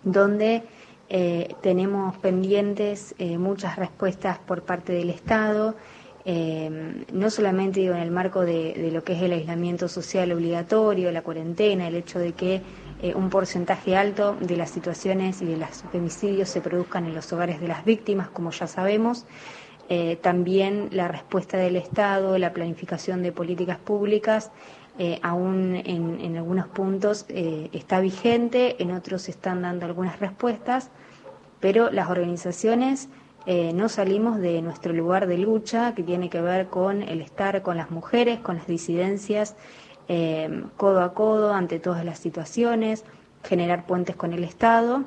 donde eh, tenemos pendientes eh, muchas respuestas por parte del Estado eh, no solamente digo, en el marco de, lo que es el aislamiento social obligatorio, la cuarentena, el hecho de que eh, un porcentaje alto de las situaciones y de los femicidios se produzcan en los hogares de las víctimas, como ya sabemos, eh, también la respuesta del Estado, la planificación de políticas públicas, eh, aún en, algunos puntos está vigente, en otros se están dando algunas respuestas, pero las organizaciones no salimos de nuestro lugar de lucha, que tiene que ver con el estar con las mujeres, con las disidencias, codo a codo ante todas las situaciones, generar puentes con el Estado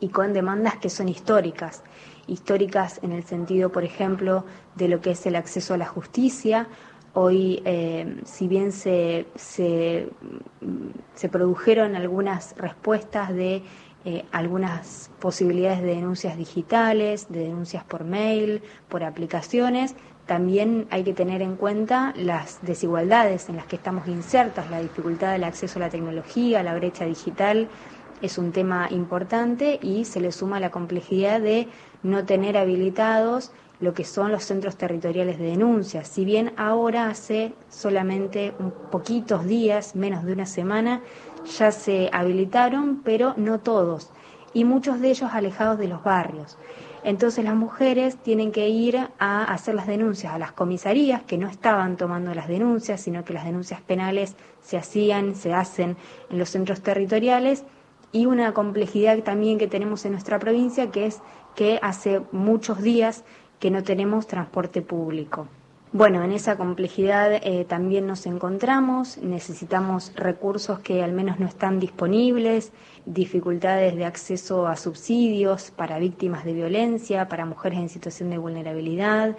y con demandas que son históricas históricas en el sentido, por ejemplo, de lo que es el acceso a la justicia. Hoy, eh, si bien se, se, se, produjeron algunas respuestas de eh, algunas posibilidades de denuncias digitales, de denuncias por mail, por aplicaciones, también hay que tener en cuenta las desigualdades en las que estamos insertas, la dificultad del acceso a la tecnología, la brecha digital, es un tema importante y se le suma la complejidad de no tener habilitados lo que son los centros territoriales de denuncia. Si bien ahora hace solamente un poquitos días, menos de una semana, ya se habilitaron, pero no todos, y muchos de ellos alejados de los barrios. Entonces las mujeres tienen que ir a hacer las denuncias a las comisarías, que no estaban tomando las denuncias, sino que las denuncias penales se hacían, se hacen en los centros territoriales, y una complejidad también que tenemos en nuestra provincia, que es que hace muchos días que no tenemos transporte público. Bueno, en esa complejidad eh, también nos encontramos, necesitamos recursos que al menos no están disponibles, dificultades de acceso a subsidios para víctimas de violencia, para mujeres en situación de vulnerabilidad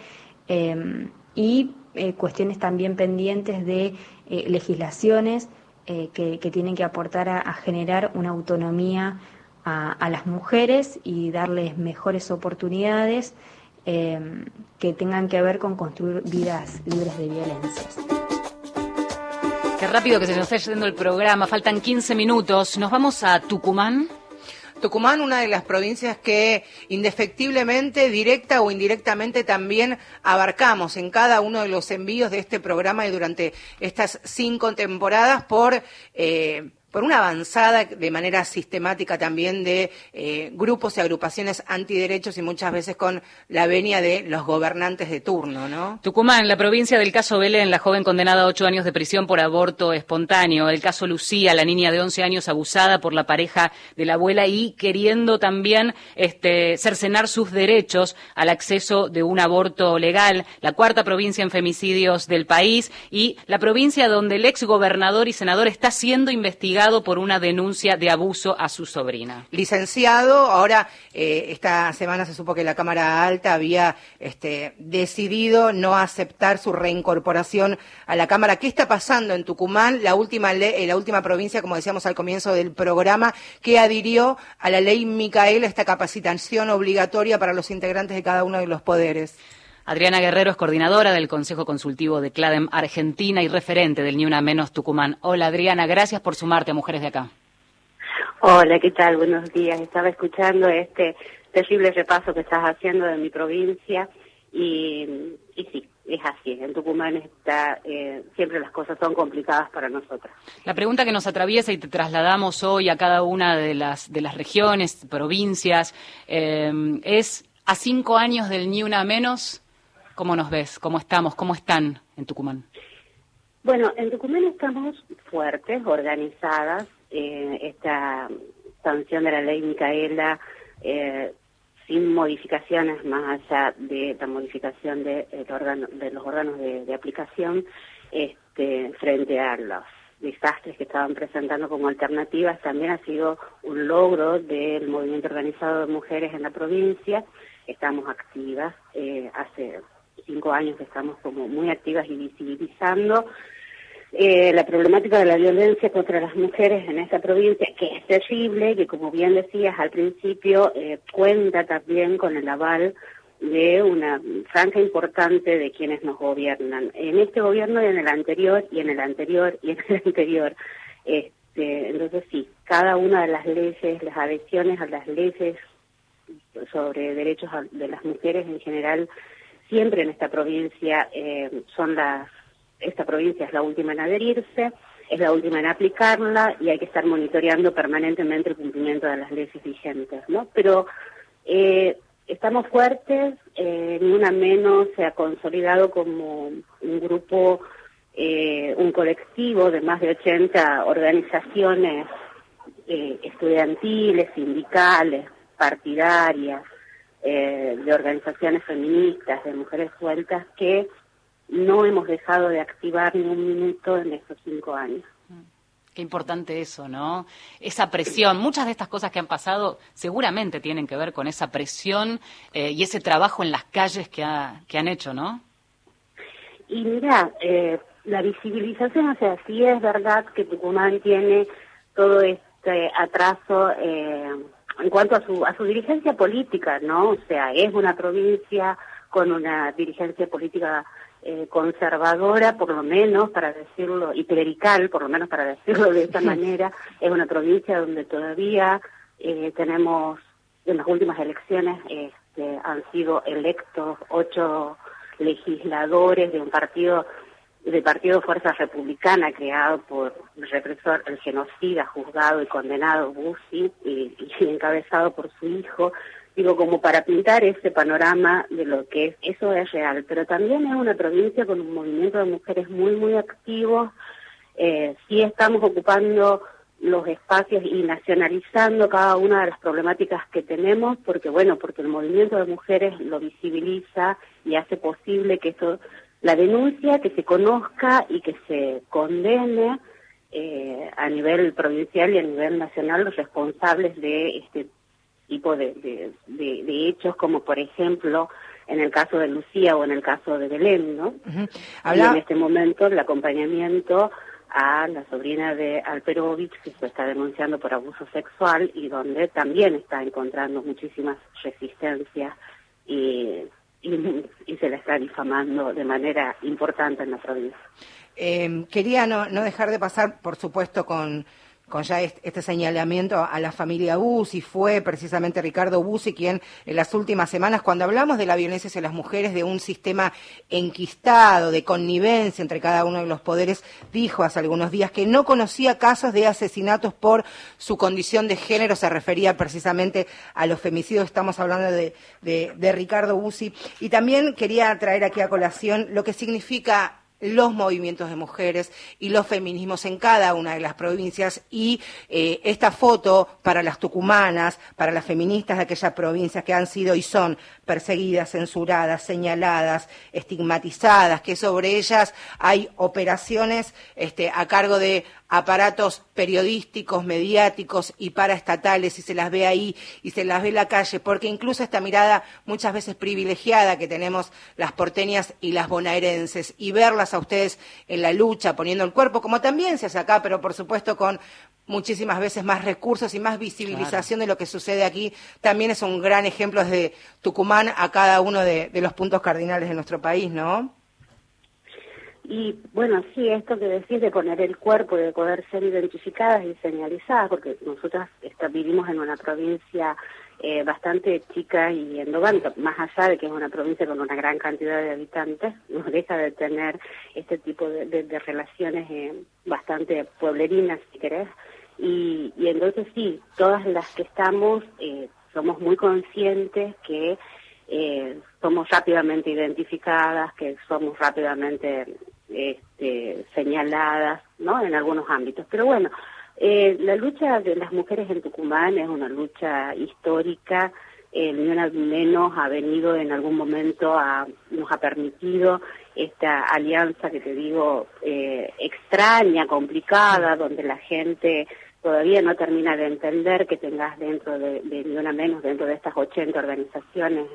em, y eh, cuestiones también pendientes de eh, legislaciones que, tienen que aportar a generar una autonomía a, las mujeres y darles mejores oportunidades eh, que tengan que ver con construir vidas libres de violencias. Qué rápido que se nos está yendo el programa, faltan 15 minutos. Nos vamos a Tucumán. Tucumán, una de las provincias que indefectiblemente, directa o indirectamente también abarcamos en cada uno de los envíos de este programa y durante estas cinco temporadas por eh, por una avanzada de manera sistemática también de eh, grupos y agrupaciones antiderechos y muchas veces con la venia de los gobernantes de turno, ¿no? Tucumán, la provincia del caso Belén, la joven condenada a ocho años de prisión por aborto espontáneo, el caso Lucía, la niña de once años abusada por la pareja de la abuela y queriendo también este, cercenar sus derechos al acceso de un aborto legal, la cuarta provincia en femicidios del país y la provincia donde el ex gobernador y senador está siendo investigado por una denuncia de abuso a su sobrina. Licenciado, ahora eh, esta semana se supo que la Cámara Alta había este, decidido no aceptar su reincorporación a la Cámara. ¿Qué está pasando en Tucumán, la última, eh, la última provincia, como decíamos al comienzo del programa, que adhirió a la ley Micaela esta capacitación obligatoria para los integrantes de cada uno de los poderes? Adriana Guerrero es coordinadora del Consejo Consultivo de CLADEM Argentina y referente del Ni Una Menos Tucumán. Hola Adriana, gracias por sumarte a Mujeres de Acá. Hola, ¿qué tal? Buenos días. Estaba escuchando este terrible repaso que estás haciendo de mi provincia y, sí, es así. En Tucumán está, eh, siempre las cosas son complicadas para nosotras. La pregunta que nos atraviesa y te trasladamos hoy a cada una de las, de las regiones, provincias, eh, es a cinco años del Ni Una Menos, ¿Cómo nos ves? ¿Cómo estamos? ¿Cómo están en Tucumán? Bueno, en Tucumán estamos fuertes, organizadas. Eh, esta sanción de la ley Micaela, eh, sin modificaciones más allá de la modificación de, de los órganos de, aplicación, este, frente a los desastres que estaban presentando como alternativas, también ha sido un logro del movimiento organizado de mujeres en la provincia. Estamos activas eh, hace cinco años que estamos como muy activas y visibilizando eh, la problemática de la violencia contra las mujeres en esta provincia, que es terrible, que como bien decías al principio, eh, cuenta también con el aval de una franja importante de quienes nos gobiernan. En este gobierno y en el anterior, y en el anterior, y en el anterior. Este, entonces sí, cada una de las leyes, las adhesiones a las leyes sobre derechos de las mujeres en general siempre en esta provincia eh, son las, esta provincia es la última en adherirse, es la última en aplicarla y hay que estar monitoreando permanentemente el cumplimiento de las leyes vigentes, ¿no? Pero eh, estamos fuertes, eh, ni una menos se ha consolidado como un grupo, eh, un colectivo de más de 80 organizaciones eh, estudiantiles, sindicales, partidarias, eh, de organizaciones feministas, de mujeres sueltas, que no hemos dejado de activar ni un minuto en estos cinco años. Qué importante eso, ¿no? Esa presión. Muchas de estas cosas que han pasado seguramente tienen que ver con esa presión eh, y ese trabajo en las calles que, ha, que han hecho, ¿no? Y mira, eh, la visibilización, o sea, sí es verdad que Tucumán tiene todo este atraso eh, en cuanto a su, a su dirigencia política, ¿no? O sea, es una provincia con una dirigencia política eh, conservadora, por lo menos para decirlo, y clerical, por lo menos para decirlo de esta manera, es una provincia donde todavía eh, tenemos, en las últimas elecciones este, han sido electos ocho legisladores de un partido del Partido Fuerza Republicana creado por el represor, el genocida, juzgado y condenado Bussi y, encabezado por su hijo, digo, como para pintar ese panorama de lo que es, eso es real, pero también es una provincia con un movimiento de mujeres muy, muy activos, eh, sí estamos ocupando los espacios y nacionalizando cada una de las problemáticas que tenemos, porque bueno, porque el movimiento de mujeres lo visibiliza y hace posible que esto, la denuncia, que se conozca y que se condene eh, a nivel provincial y a nivel nacional los responsables de este tipo de, de, de, hechos, como por ejemplo en el caso de Lucía o en el caso de Belén, ¿no? Y en este momento el acompañamiento a la sobrina de Alperovich, que se está denunciando por abuso sexual y donde también está encontrando muchísimas resistencias y, y, se la está difamando de manera importante en la provincia. Eh, quería no, no dejar de pasar, por supuesto, con con ya este señalamiento a la familia Bussi, fue precisamente Ricardo Bussi quien en las últimas semanas, cuando hablamos de la violencia hacia las mujeres, de un sistema enquistado, de connivencia entre cada uno de los poderes, dijo hace algunos días que no conocía casos de asesinatos por su condición de género, se refería precisamente a los femicidios, estamos hablando de, de, Ricardo Bussi. Y también quería traer aquí a colación lo que significa los movimientos de mujeres y los feminismos en cada una de las provincias. Y eh, esta foto para las tucumanas, para las feministas de aquellas provincias que han sido y son perseguidas, censuradas, señaladas, estigmatizadas, que sobre ellas hay operaciones este, a cargo de aparatos periodísticos, mediáticos y paraestatales y se las ve ahí y se las ve en la calle, porque incluso esta mirada muchas veces privilegiada que tenemos las porteñas y las bonaerenses y verlas a ustedes en la lucha, poniendo el cuerpo, como también se hace acá, pero por supuesto con muchísimas veces más recursos y más visibilización de lo que sucede aquí, también es un gran ejemplo desde Tucumán a cada uno de, de los puntos cardinales de nuestro país, ¿no? Y bueno, sí, esto que decís de poner el cuerpo y de poder ser identificadas y señalizadas, porque nosotras vivimos en una provincia eh, bastante chica y endogante, más allá de que es una provincia con una gran cantidad de habitantes, nos deja de tener este tipo de, de, de relaciones eh, bastante pueblerinas, si querés, y, y entonces sí, todas las que estamos eh, somos muy conscientes que eh, somos rápidamente identificadas, que somos rápidamente este, señaladas, ¿no? En algunos ámbitos. Pero bueno, eh, la lucha de las mujeres en Tucumán es una lucha histórica, eh, ni una menos ha venido en algún momento, a, nos ha permitido esta alianza que te digo eh, extraña, complicada, donde la gente todavía no termina de entender que tengas dentro de, de ni una menos, dentro de estas 80 organizaciones,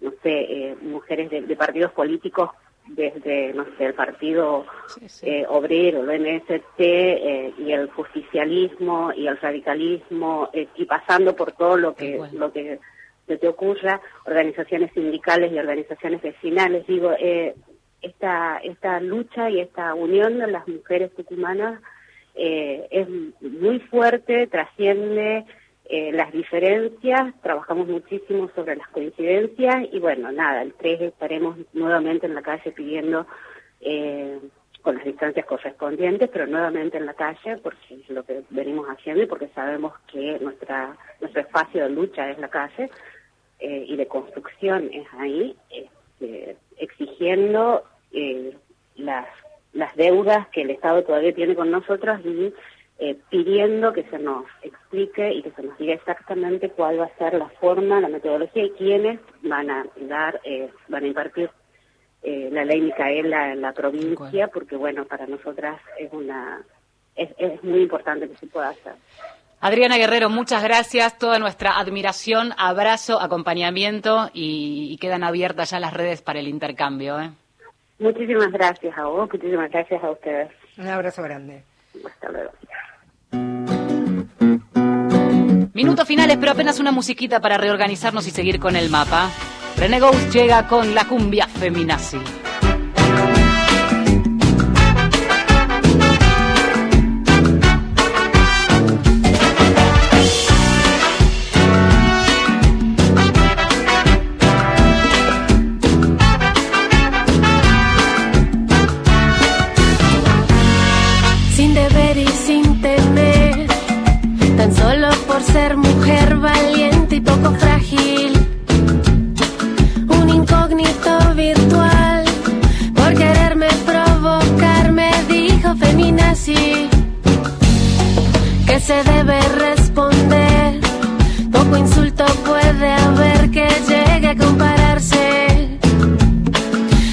no sé, eh, mujeres de, de partidos políticos desde, no sé, el Partido sí, sí. Eh, Obrero, el MST, eh, y el justicialismo y el radicalismo, eh, y pasando por todo lo que, bueno. lo que se te ocurra, organizaciones sindicales y organizaciones vecinales. Digo, eh, esta, esta lucha y esta unión de las mujeres tucumanas eh, es muy fuerte, trasciende eh, las diferencias, trabajamos muchísimo sobre las coincidencias y bueno, nada, el 3 estaremos nuevamente en la calle pidiendo eh, con las distancias correspondientes, pero nuevamente en la calle porque es lo que venimos haciendo y porque sabemos que nuestra nuestro espacio de lucha es la calle. eh, y de construcción es ahí, este, exigiendo eh, las, las deudas que el Estado todavía tiene con nosotros y eh, pidiendo que se nos explique y que se nos diga exactamente cuál va a ser la forma, la metodología y quiénes van a dar, eh, van a impartir eh, la ley Micaela en la provincia, porque bueno, para nosotras es una es, es muy importante que se pueda hacer. Adriana Guerrero, muchas gracias. Toda nuestra admiración, abrazo, acompañamiento y, y quedan abiertas ya las redes para el intercambio. ¿eh? Muchísimas gracias a vos, muchísimas gracias a ustedes. Un abrazo grande. Minutos finales, pero apenas una musiquita para reorganizarnos y seguir con el mapa. René Ghost llega con la cumbia feminazi. Se debe responder. Poco insulto puede haber que llegue a compararse.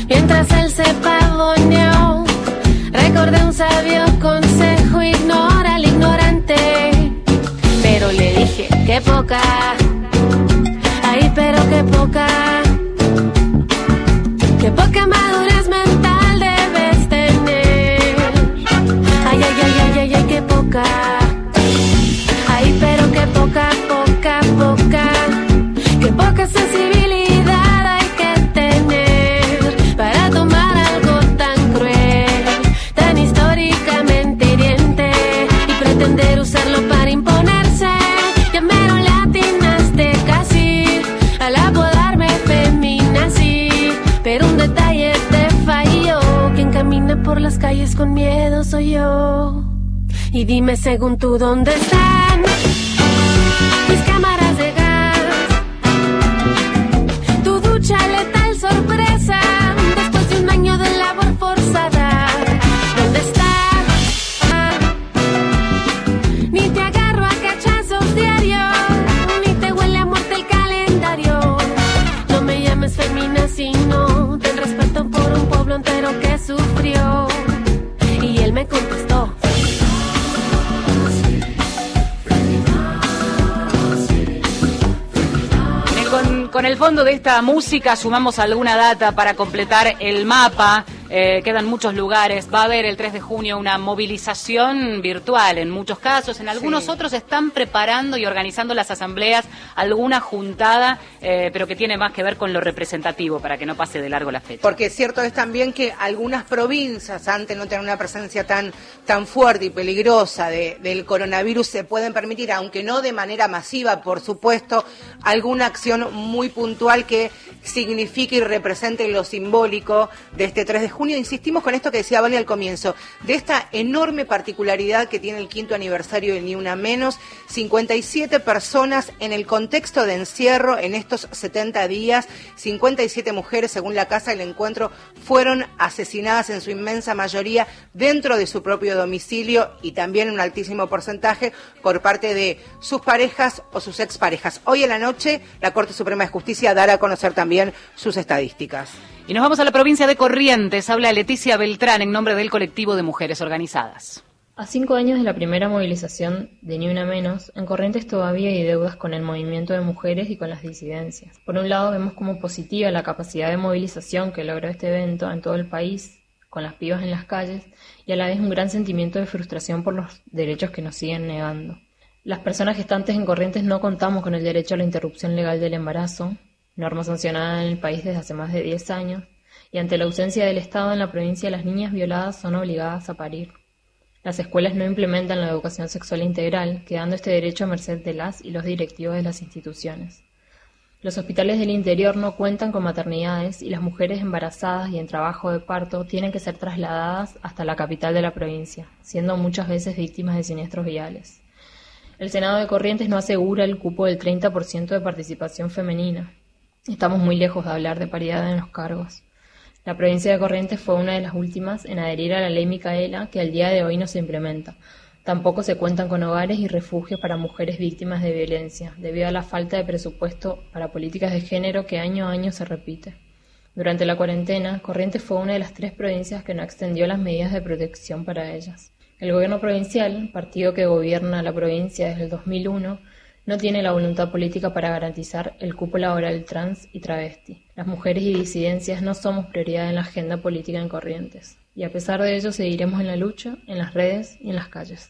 Mientras él se pavoneó, recordé un sabio consejo, ignora al ignorante. Pero le dije, qué poca, ay, pero qué poca, qué poca madurez por las calles con miedo soy yo. Y dime según tú dónde están Y él me contestó. Con, con el fondo de esta música sumamos alguna data para completar el mapa. Eh, quedan muchos lugares. Va a haber el 3 de junio una movilización virtual en muchos casos. En algunos Sí. otros están preparando y organizando las asambleas, alguna juntada, eh, pero que tiene más que ver con lo representativo para que no pase de largo la fecha. Porque cierto es también que algunas provincias, antes no tener una presencia tan, tan fuerte y peligrosa de- del coronavirus, se pueden permitir, aunque no de manera masiva, por supuesto, alguna acción muy puntual que signifique y represente lo simbólico de este 3 de junio. Insistimos con esto que decía Vale al comienzo, de esta enorme particularidad que tiene el quinto aniversario de Ni Una Menos, 57 personas en el contexto de encierro en estos 70 días, 57 mujeres, según la Casa del Encuentro, fueron asesinadas en su inmensa mayoría dentro de su propio domicilio y también un altísimo porcentaje por parte de sus parejas o sus exparejas. Hoy en la noche, la Corte Suprema de Justicia dará a conocer también sus estadísticas. Y nos vamos a la provincia de Corrientes. Habla Leticia Beltrán en nombre del colectivo de mujeres organizadas. A cinco años de la primera movilización de Ni Una Menos, en Corrientes todavía hay deudas con el movimiento de mujeres y con las disidencias. Por un lado, vemos como positiva la capacidad de movilización que logró este evento en todo el país, con las pibas en las calles, y a la vez un gran sentimiento de frustración por los derechos que nos siguen negando. Las personas gestantes en Corrientes no contamos con el derecho a la interrupción legal del embarazo, norma sancionada en el país desde hace más de 10 años, y ante la ausencia del Estado en la provincia las niñas violadas son obligadas a parir. Las escuelas no implementan la educación sexual integral, quedando este derecho a merced de las y los directivos de las instituciones. Los hospitales del interior no cuentan con maternidades y las mujeres embarazadas y en trabajo de parto tienen que ser trasladadas hasta la capital de la provincia, siendo muchas veces víctimas de siniestros viales. El Senado de Corrientes no asegura el cupo del 30% de participación femenina. Estamos muy lejos de hablar de paridad en los cargos. La provincia de Corrientes fue una de las últimas en adherir a la ley Micaela, que al día de hoy no se implementa. Tampoco se cuentan con hogares y refugios para mujeres víctimas de violencia, debido a la falta de presupuesto para políticas de género que año a año se repite. Durante la cuarentena, Corrientes fue una de las tres provincias que no extendió las medidas de protección para ellas. El gobierno provincial, partido que gobierna la provincia desde el 2001, no tiene la voluntad política para garantizar el cupo laboral trans y travesti. Las mujeres y disidencias no somos prioridad en la agenda política en Corrientes. Y a pesar de ello seguiremos en la lucha, en las redes y en las calles.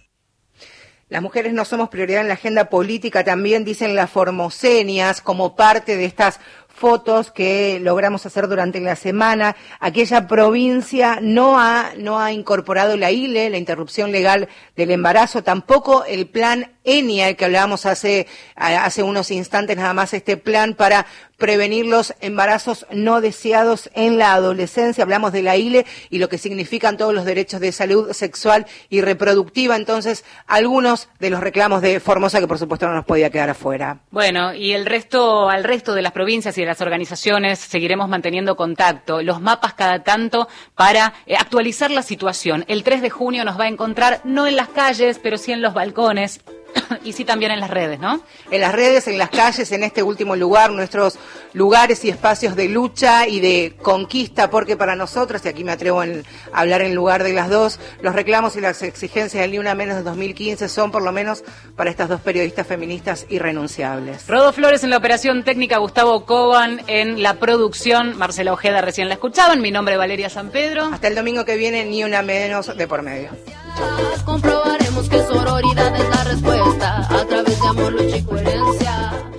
Las mujeres no somos prioridad en la agenda política, también dicen las formosenias como parte de estas fotos que logramos hacer durante la semana. Aquella provincia no ha, no ha incorporado la ILE, la interrupción legal del embarazo, tampoco el plan ENIA, el que hablábamos hace, hace unos instantes nada más, este plan para prevenir los embarazos no deseados en la adolescencia. Hablamos de la ILE y lo que significan todos los derechos de salud sexual y reproductiva. Entonces, algunos de los reclamos de Formosa que por supuesto no nos podía quedar afuera. Bueno, y el resto, al resto de las provincias y de las organizaciones seguiremos manteniendo contacto. Los mapas cada tanto para eh, actualizar la situación. El 3 de junio nos va a encontrar no en las calles, pero sí en los balcones y sí también en las redes, ¿no? En las redes, en las calles, en este último lugar, nuestros lugares y espacios de lucha y de conquista, porque para nosotros, y aquí me atrevo a hablar en lugar de las dos, los reclamos y las exigencias del Ni Una Menos de 2015 son, por lo menos, para estas dos periodistas feministas irrenunciables. Rodo Flores en la operación técnica, Gustavo Coban en la producción, Marcela Ojeda recién la escuchaban, mi nombre es Valeria San Pedro. Hasta el domingo que viene, Ni Una Menos de por medio. Comprobaremos que sororidad es la respuesta a través de amor, lucha y coherencia.